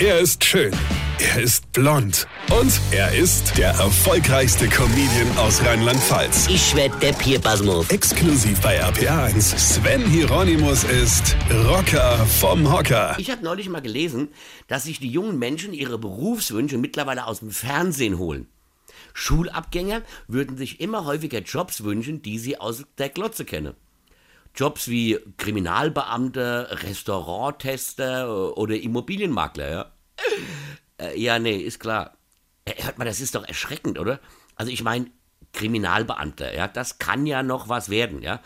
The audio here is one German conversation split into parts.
Er ist schön. Er ist blond. Und er ist der erfolgreichste Comedian aus Rheinland-Pfalz. Ich werd der Pierpasmus. Exklusiv bei RPA1. Sven Hieronymus ist Rocker vom Hocker. Ich habe neulich mal gelesen, dass sich die jungen Menschen ihre Berufswünsche mittlerweile aus dem Fernsehen holen. Schulabgänger würden sich immer häufiger Jobs wünschen, die sie aus der Glotze kennen. Jobs wie Kriminalbeamter, Restauranttester oder Immobilienmakler, ja. Äh, ja, nee, ist klar. Äh, hört mal, das ist doch erschreckend, oder? Also ich meine, Kriminalbeamter, ja, das kann ja noch was werden, ja.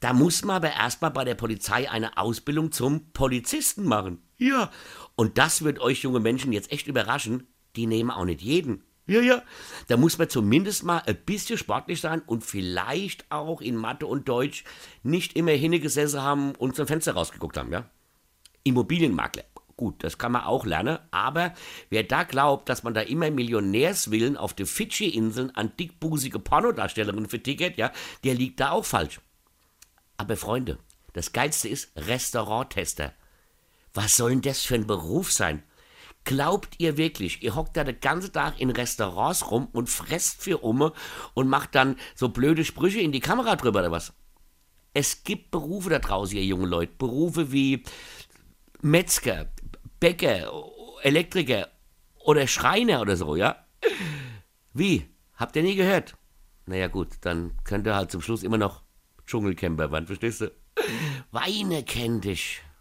Da muss man aber erstmal bei der Polizei eine Ausbildung zum Polizisten machen. Ja. Und das wird euch junge Menschen jetzt echt überraschen. Die nehmen auch nicht jeden. Ja, ja. Da muss man zumindest mal ein bisschen sportlich sein und vielleicht auch in Mathe und Deutsch nicht immer hingesessen haben und zum Fenster rausgeguckt haben, ja. Immobilienmakler. Gut, das kann man auch lernen, aber wer da glaubt, dass man da immer Millionärswillen auf den Fidschi-Inseln an dickbusige Pornodarstellerinnen vertickert, ja, der liegt da auch falsch. Aber Freunde, das Geilste ist Restauranttester. Was soll denn das für ein Beruf sein? Glaubt ihr wirklich, ihr hockt da den ganzen Tag in Restaurants rum und fresst für Umme und macht dann so blöde Sprüche in die Kamera drüber oder was? Es gibt Berufe da draußen, ihr jungen Leute. Berufe wie Metzger, Bäcker, Elektriker oder Schreiner oder so, ja? Wie? Habt ihr nie gehört? Naja gut, dann könnt ihr halt zum Schluss immer noch Dschungelcamper werden, verstehst du? Weine kennt dich.